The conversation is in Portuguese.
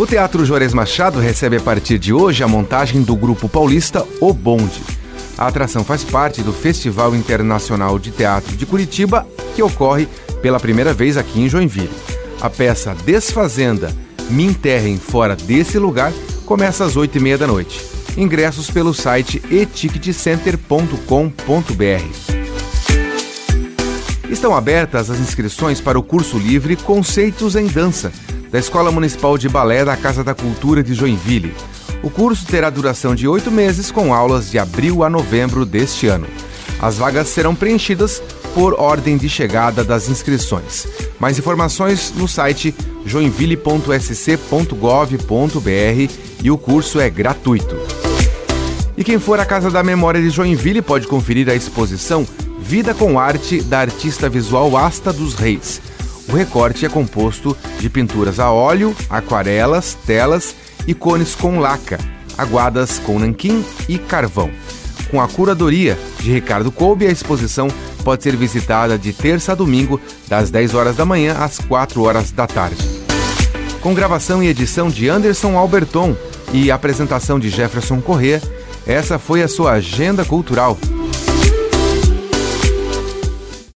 O Teatro Juarez Machado recebe a partir de hoje a montagem do grupo paulista O Bonde. A atração faz parte do Festival Internacional de Teatro de Curitiba, que ocorre pela primeira vez aqui em Joinville. A peça Desfazenda, Me Enterrem Fora Desse Lugar, começa às 8h30 da noite. Ingressos pelo site eticketcenter.com.br. Estão abertas as inscrições para o curso livre Conceitos em Dança, da Escola Municipal de Balé da Casa da Cultura de Joinville. O curso terá duração de oito meses, com aulas de abril a novembro deste ano. As vagas serão preenchidas por ordem de chegada das inscrições. Mais informações no site joinville.sc.gov.br e o curso é gratuito. E quem for à Casa da Memória de Joinville pode conferir a exposição Vida com Arte da artista visual Asta dos Reis. O recorte é composto de pinturas a óleo, aquarelas, telas e cones com laca, aguadas com nanquim e carvão. Com a curadoria de Ricardo Kolbe, a exposição pode ser visitada de terça a domingo, das 10 horas da manhã às 4 horas da tarde. Com gravação e edição de Anderson Alberton e apresentação de Jefferson Corrêa, essa foi a sua agenda cultural.